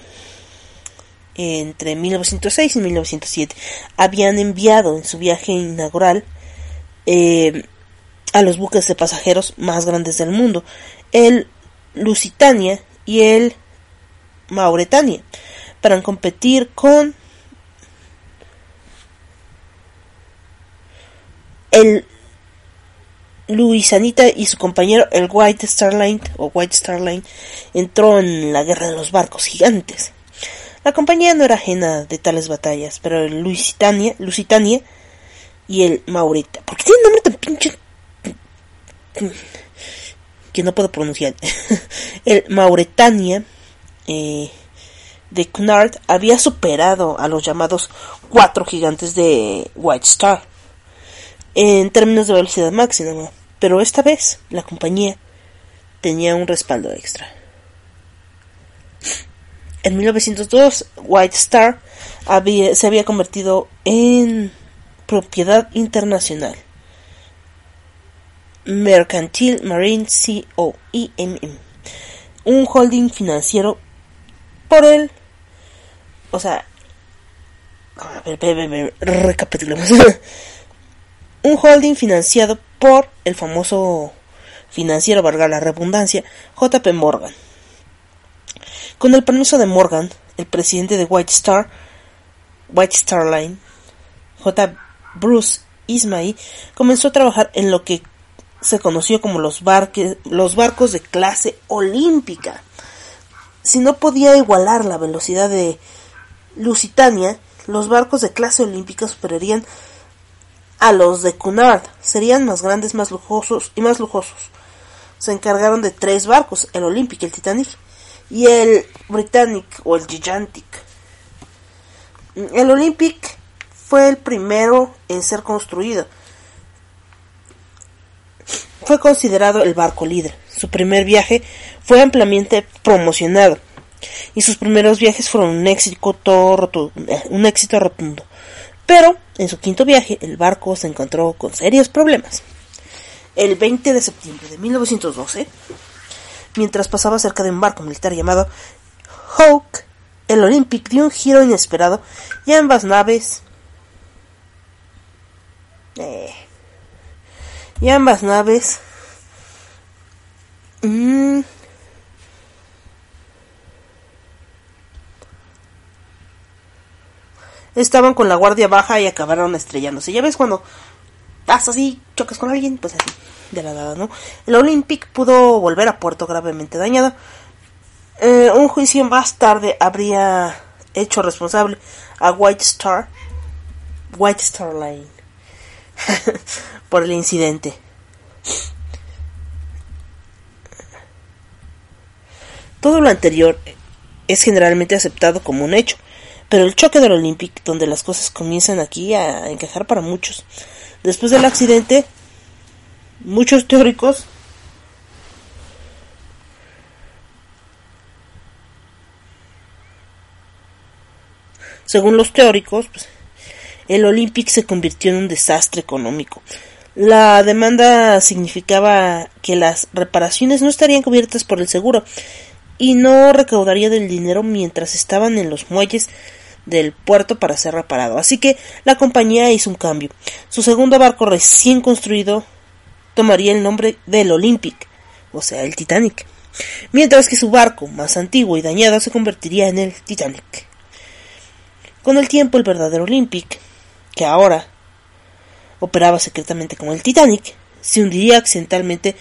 Speaker 1: entre 1906 y 1907 habían enviado en su viaje inaugural eh, a los buques de pasajeros más grandes del mundo, el Lusitania y el Mauretania, para competir con el Luisanita y su compañero el White Star Line o White Star Line entró en la guerra de los barcos gigantes. La compañía no era ajena de tales batallas, pero el Lusitania, Lusitania y el Maurita. ¿Por qué tiene nombre tan pinche? que no puedo pronunciar, el Mauretania eh, de Cunard había superado a los llamados cuatro gigantes de White Star en términos de velocidad máxima, pero esta vez la compañía tenía un respaldo extra. En 1902, White Star se había convertido en propiedad internacional. Mercantil Marine Co. IMM. Un holding financiero por el. O sea. A ver, recapitulemos. un holding financiado por el famoso financiero, valga la redundancia, JP Morgan. Con el permiso de Morgan, el presidente de White Star, White Star Line, J. Bruce Ismay, comenzó a trabajar en lo que se conoció como los, barcos de clase olímpica. Si no podía igualar la velocidad de Lusitania, los barcos de clase olímpica superarían a los de Cunard. Serían más grandes, más lujosos y más lujosos. Se encargaron de tres barcos, el Olympic, el Titanic y el Britannic o el Gigantic. El Olympic fue el primero en ser construido. Fue considerado el barco líder. Su primer viaje fue ampliamente promocionado y sus primeros viajes fueron un éxito rotundo. Un éxito rotundo. Pero en su quinto viaje el barco se encontró con serios problemas. El 20 de septiembre de 1912, mientras pasaba cerca de un barco militar llamado Hawk, el Olympic dio un giro inesperado y ambas naves eh, y ambas naves mmm, estaban con la guardia baja y acabaron estrellándose. Ya ves cuando vas así, chocas con alguien, pues así, de la nada, ¿no? El Olympic pudo volver a puerto gravemente dañado. Eh, un juicio más tarde habría hecho responsable a White Star, White Star Line, por el incidente. Todo lo anterior es generalmente aceptado como un hecho, pero el choque del Olympic, donde las cosas comienzan aquí a encajar para muchos. Después del accidente, muchos teóricos Según los teóricos, pues, el Olympic se convirtió en un desastre económico. La demanda significaba que las reparaciones no estarían cubiertas por el seguro y no recaudaría del dinero mientras estaban en los muelles del puerto para ser reparado. Así que la compañía hizo un cambio. Su segundo barco recién construido tomaría el nombre del Olympic, o sea, el Titanic, mientras que su barco más antiguo y dañado se convertiría en el Titanic. Con el tiempo el verdadero Olympic, que ahora operaba secretamente como el Titanic, se hundiría accidentalmente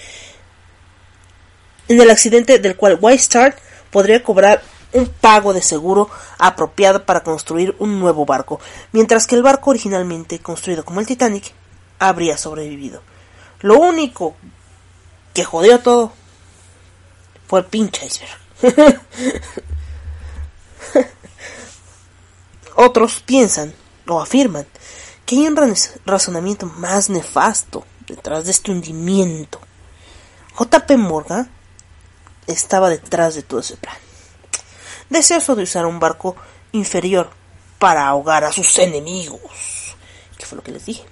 Speaker 1: en el accidente del cual White Star podría cobrar un pago de seguro apropiado para construir un nuevo barco, mientras que el barco originalmente construido como el Titanic habría sobrevivido. Lo único que jodió todo fue el pinche iceberg. Otros piensan o afirman que hay un razonamiento más nefasto detrás de este hundimiento. JP Morgan estaba detrás de todo ese plan deseoso de usar un barco inferior para ahogar a sus enemigos. ¿Qué fue lo que les dije?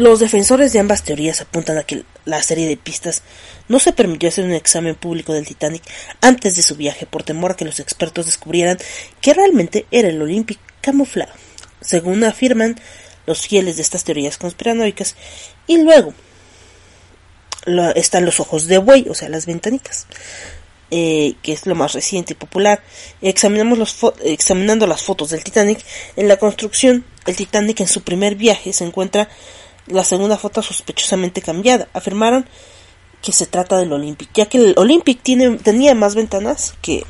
Speaker 1: Los defensores de ambas teorías apuntan a que la serie de pistas no se permitió hacer un examen público del Titanic antes de su viaje por temor a que los expertos descubrieran que realmente era el Olympic camuflado, según afirman los fieles de estas teorías conspiranoicas, y luego están los ojos de buey, o sea, las ventanitas, eh, que es lo más reciente y popular. Examinamos los examinando las fotos del Titanic, en la construcción, el Titanic en su primer viaje se encuentra la segunda foto sospechosamente cambiada. Afirmaron que se trata del Olympic, ya que el Olympic tiene, tenía más ventanas que,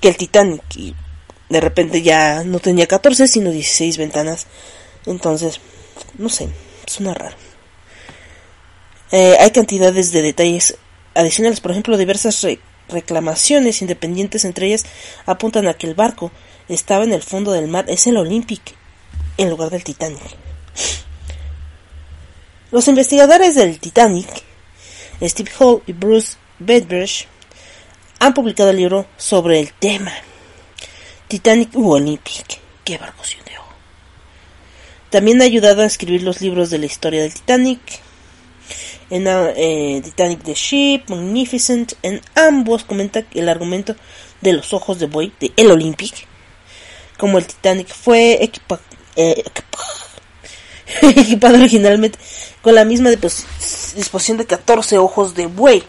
Speaker 1: que el Titanic y de repente ya no tenía 14 sino 16 ventanas. Entonces, no sé, suena raro. Eh, hay cantidades de detalles adicionales, por ejemplo, diversas reclamaciones independientes entre ellas apuntan a que el barco estaba en el fondo del mar, es el Olympic en lugar del Titanic. Los investigadores del Titanic, Steve Hall y Bruce Bedbridge, han publicado el libro sobre el tema Titanic u Olympic. ¿Qué barco se? También ha ayudado a escribir los libros de la historia del Titanic, en eh, Titanic The Ship, Magnificent, en ambos comenta el argumento de los ojos de buey de El Olympic, como el Titanic fue eh, equipado originalmente con la misma disposición de 14 ojos de buey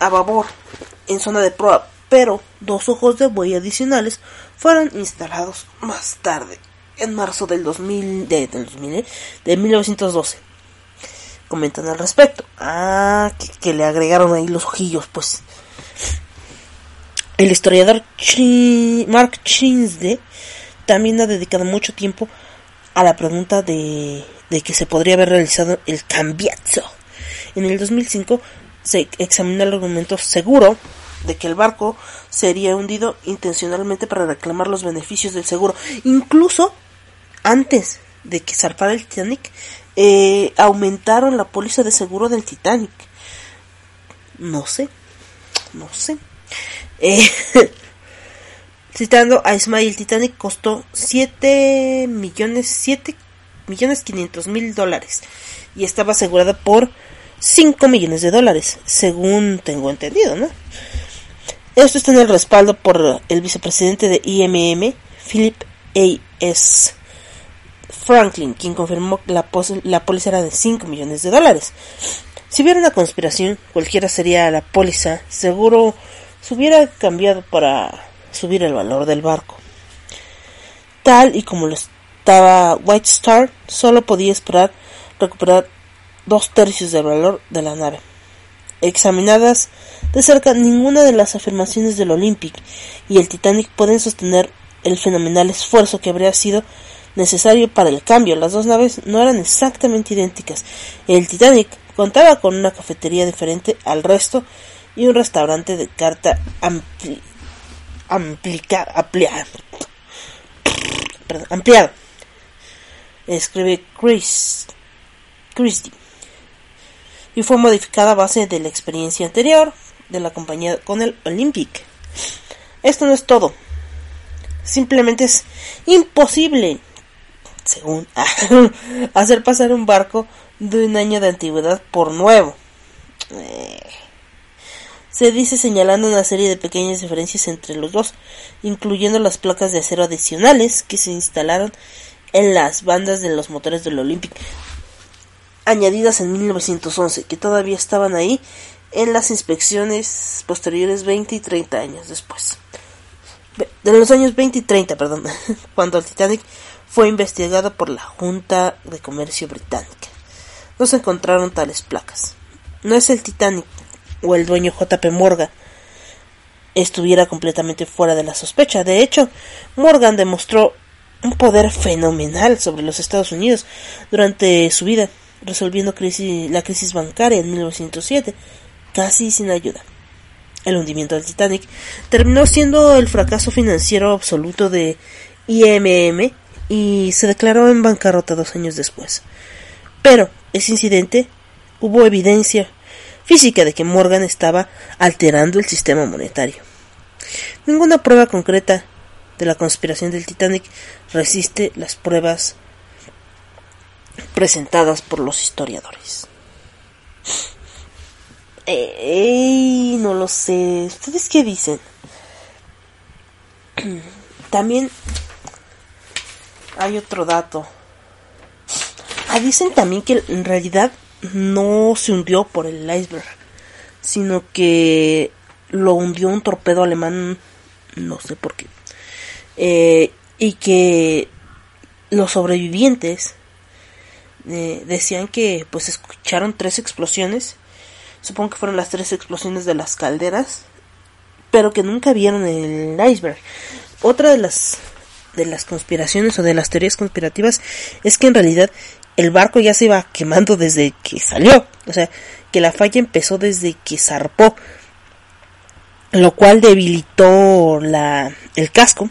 Speaker 1: a babor en zona de prueba, pero dos ojos de buey adicionales fueron instalados más tarde, en marzo del 2000, de, del 2000, ¿eh? 1912. Comentan al respecto. Ah, que, le agregaron ahí los ojillos, pues. El historiador Mark Chinsde también ha dedicado mucho tiempo a la pregunta de, de que se podría haber realizado el cambiazo. En el 2005 se examinó el argumento seguro de que el barco sería hundido intencionalmente para reclamar los beneficios del seguro. Incluso antes de que zarpara el Titanic, eh, aumentaron la póliza de seguro del Titanic. No sé, no sé. Eh, citando a Ismail, Titanic costó 7 millones, 7 millones 500 mil dólares y estaba asegurada por 5 millones de dólares, según tengo entendido, ¿no? Esto está en el respaldo por el vicepresidente de IMM, Philip A. S. Franklin, quien confirmó que la, la póliza era de 5 millones de dólares. Si hubiera una conspiración, cualquiera sería la póliza, seguro se hubiera cambiado para subir el valor del barco. Tal y como lo estaba White Star, solo podía esperar recuperar dos tercios del valor de la nave. Examinadas de cerca, ninguna de las afirmaciones del Olympic y el Titanic pueden sostener el fenomenal esfuerzo que habría sido necesario para el cambio. Las dos naves no eran exactamente idénticas. El Titanic contaba con una cafetería diferente al resto y un restaurante de carta ampli ampliado. ampliado. Escribe Chris Christie. Y fue modificada a base de la experiencia anterior de la compañía con el Olympic. Esto no es todo. Simplemente es imposible según, hacer pasar un barco de un año de antigüedad por nuevo. Eh, se dice señalando una serie de pequeñas diferencias entre los dos, incluyendo las placas de acero adicionales que se instalaron en las bandas de los motores del Olympic, añadidas en 1911, que todavía estaban ahí en las inspecciones posteriores 20 y 30 años después. De los años 20 y 30, perdón, cuando el Titanic fue investigado por la Junta de Comercio Británica. No se encontraron tales placas. No es el Titanic o el dueño JP Morgan estuviera completamente fuera de la sospecha. De hecho, Morgan demostró un poder fenomenal sobre los Estados Unidos durante su vida, resolviendo la crisis bancaria en 1907, casi sin ayuda. El hundimiento del Titanic terminó siendo el fracaso financiero absoluto de IMM y se declaró en bancarrota dos años después. Pero ese incidente hubo evidencia física de que Morgan estaba alterando el sistema monetario. Ninguna prueba concreta de la conspiración del Titanic resiste las pruebas presentadas por los historiadores. Ey, no lo sé. ¿Ustedes qué dicen? También hay otro dato. Ah, dicen también que en realidad no se hundió por el iceberg, sino que lo hundió un torpedo alemán, no sé por qué. Eh, y que los sobrevivientes eh, decían que pues escucharon tres explosiones, supongo que fueron las tres explosiones de las calderas, pero que nunca vieron el iceberg. Otra de las de las conspiraciones o de las teorías conspirativas es que en realidad el barco ya se iba quemando desde que salió. O sea, que la falla empezó desde que zarpó. Lo cual debilitó la, el casco.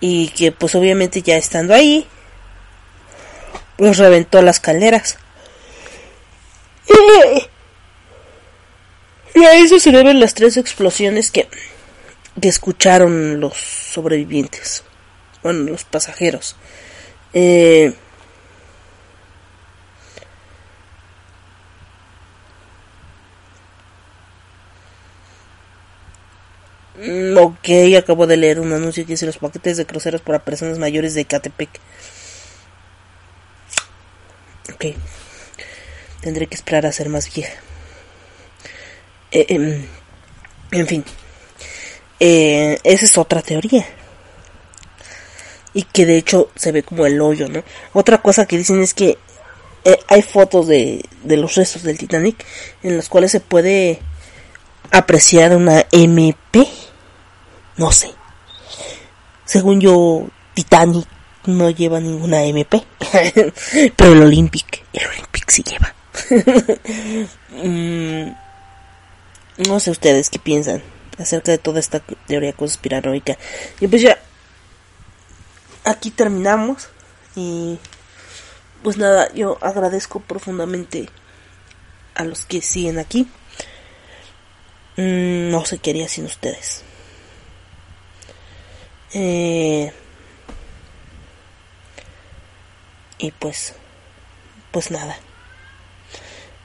Speaker 1: Y que pues obviamente ya estando ahí, pues reventó las calderas. Y a eso se deben las tres explosiones que, que escucharon los sobrevivientes. Bueno, los pasajeros. Eh, ok, acabo de leer un anuncio que dice los paquetes de cruceros para personas mayores de Catepec. Ok. Tendré que esperar a ser más vieja. Eh, em, en fin. Eh, esa es otra teoría. Y que de hecho se ve como el hoyo, ¿no? Otra cosa que dicen es que eh, hay fotos de, de los restos del Titanic en las cuales se puede apreciar una MP. No sé. Según yo, Titanic no lleva ninguna MP. Pero el Olympic, el Olympic sí lleva. Mm, no sé ustedes qué piensan acerca de toda esta teoría conspiranoica. Y pues ya, aquí terminamos. Y pues nada, yo agradezco profundamente a los que siguen aquí. Mm, no sé qué haría sin ustedes. Eh, y pues, pues nada.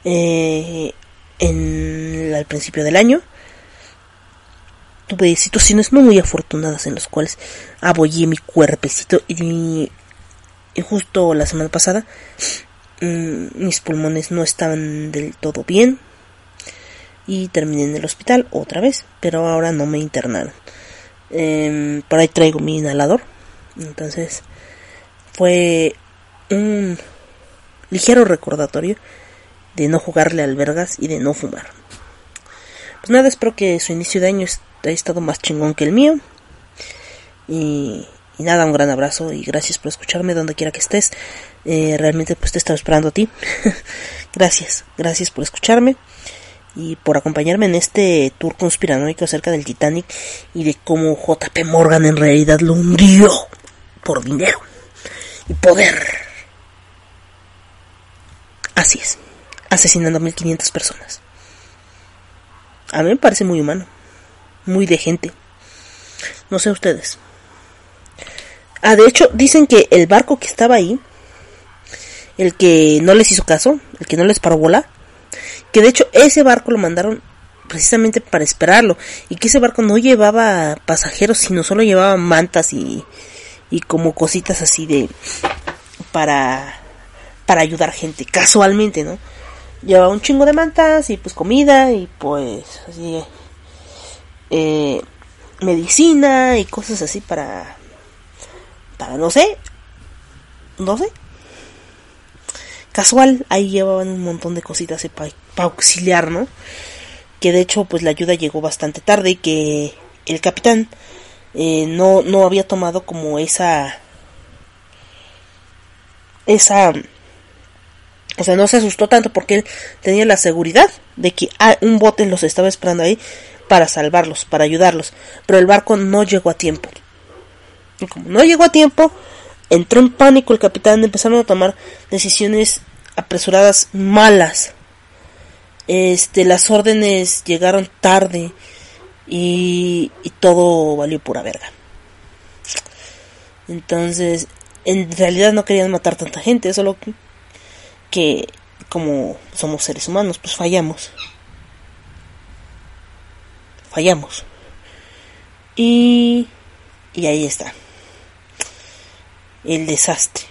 Speaker 1: Eh, en, al principio del año tuve situaciones no muy afortunadas en las cuales abollé mi cuerpecito y, justo la semana pasada mmm, mis pulmones no estaban del todo bien y terminé en el hospital otra vez, pero ahora no me internaron. Eh, por ahí traigo mi inhalador, entonces fue un ligero recordatorio de no jugarle albergas y de no fumar. Pues nada, espero que su inicio de año haya estado más chingón que el mío. Y, nada, un gran abrazo y gracias por escucharme donde quiera que estés. Eh, realmente pues te estaba esperando a ti. gracias, gracias por escucharme y por acompañarme en este tour conspiranoico acerca del Titanic y de cómo JP Morgan en realidad lo hundió por dinero y poder. Así es asesinando a 1500 personas. A mí me parece muy humano, muy de gente. No sé ustedes. Ah, de hecho, dicen que el barco que estaba ahí, el que no les hizo caso, el que no les paró bola, que de hecho ese barco lo mandaron precisamente para esperarlo y que ese barco no llevaba pasajeros, sino solo llevaba mantas y, y como cositas así de para para ayudar gente, casualmente, ¿no? llevaba un chingo de mantas y pues comida y pues así eh, medicina y cosas así para para no sé no sé casual ahí llevaban un montón de cositas para auxiliar no que de hecho pues la ayuda llegó bastante tarde y que el capitán eh, no no había tomado como esa esa o sea, no se asustó tanto porque él tenía la seguridad de que un bote los estaba esperando ahí para salvarlos, para ayudarlos. Pero el barco no llegó a tiempo. Y como no llegó a tiempo, entró en pánico el capitán, empezaron a tomar decisiones apresuradas malas. Este, las órdenes llegaron tarde y, y todo valió pura verga. Entonces, en realidad no querían matar tanta gente, solo que que como somos seres humanos, pues fallamos. Fallamos. Y, y ahí está. El desastre.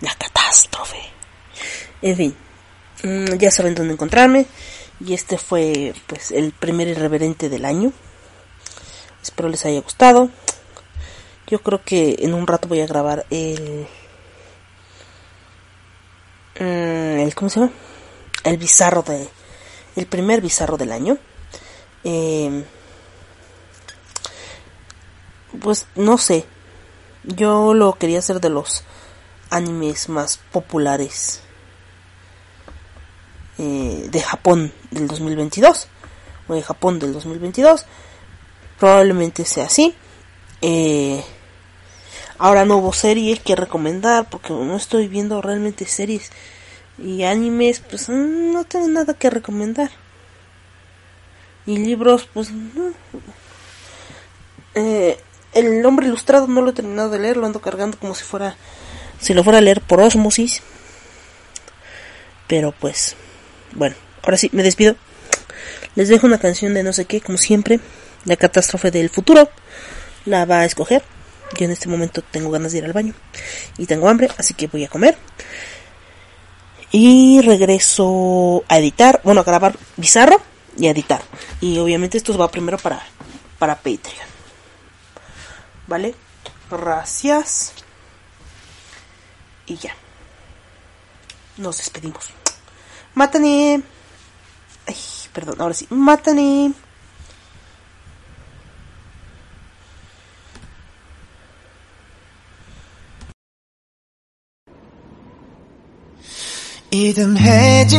Speaker 1: La catástrofe. En fin. Mm, ya saben dónde encontrarme. Y este fue pues el primer irreverente del año. Espero les haya gustado. Yo creo que en un rato voy a grabar el Mm, el cómo se llama el bizarro de el primer bizarro del año em, pues no sé yo lo quería hacer de los animes más populares eh, de Japón del 2022 o de Japón del 2022 probablemente sea así. Eh, ahora no hubo series que recomendar porque no estoy viendo realmente series y animes pues no tengo nada que recomendar. Y libros pues no. Eh, el hombre ilustrado no lo he terminado de leer lo ando cargando como si fuera si lo fuera a leer por osmosis. Pero pues bueno ahora sí me despido les dejo una canción de no sé qué como siempre la catástrofe del futuro la va a escoger yo en este momento tengo ganas de ir al baño y tengo hambre así que voy a comer y regreso a editar, bueno, a grabar Bizarro y a editar. Y obviamente esto va primero para, para Patreon. ¿Vale? Gracias. Y ya. Nos despedimos. Mátane. Ay, perdón, ahora sí. Mátane.
Speaker 2: 이듬해질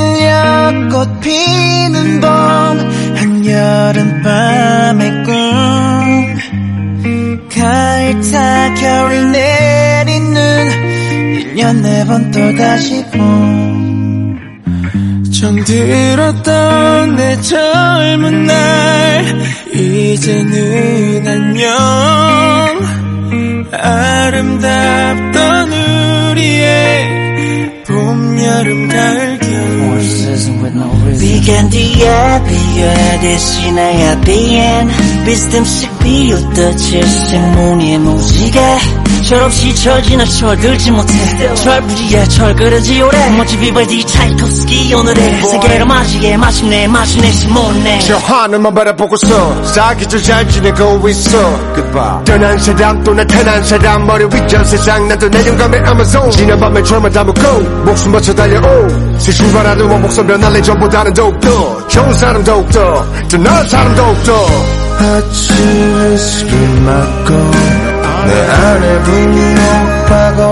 Speaker 2: 벚꽃 피는 봄 한여름밤의 꿈 가을 타 겨울 내리는 1년 네 번 또다시 봄 정들었던 내 젊은 날 이제는 안녕 아름답던 우리의 봄, 여름, 가을, 겨울 비간 뒤에 비어야 대신해야 비엔 비스듬씩 비웃듯이 생문의 무지개 철없이 철지나 철들지 못해. 철부지에 철그러지 오래. 멋지 비발디 차이콥스키 오늘의 세계를 맞이해 마침내 마침내 시몬네.
Speaker 3: 저 하늘만 바라보고서 사기절 잘 지내고 있어. Goodbye. 떠난 사람 또 나타난 사람 머리 위저 세상 나도 내려감의 아마존 지난 밤에 철만 담고 목숨 바쳐 달려오. 새 출발하는 원목선 변할래 전보다는 더욱더 좋은 사람 더욱더 더 나은 사람 더욱더.
Speaker 2: 아침 햇살이 맞고 내 안에 분명 빠가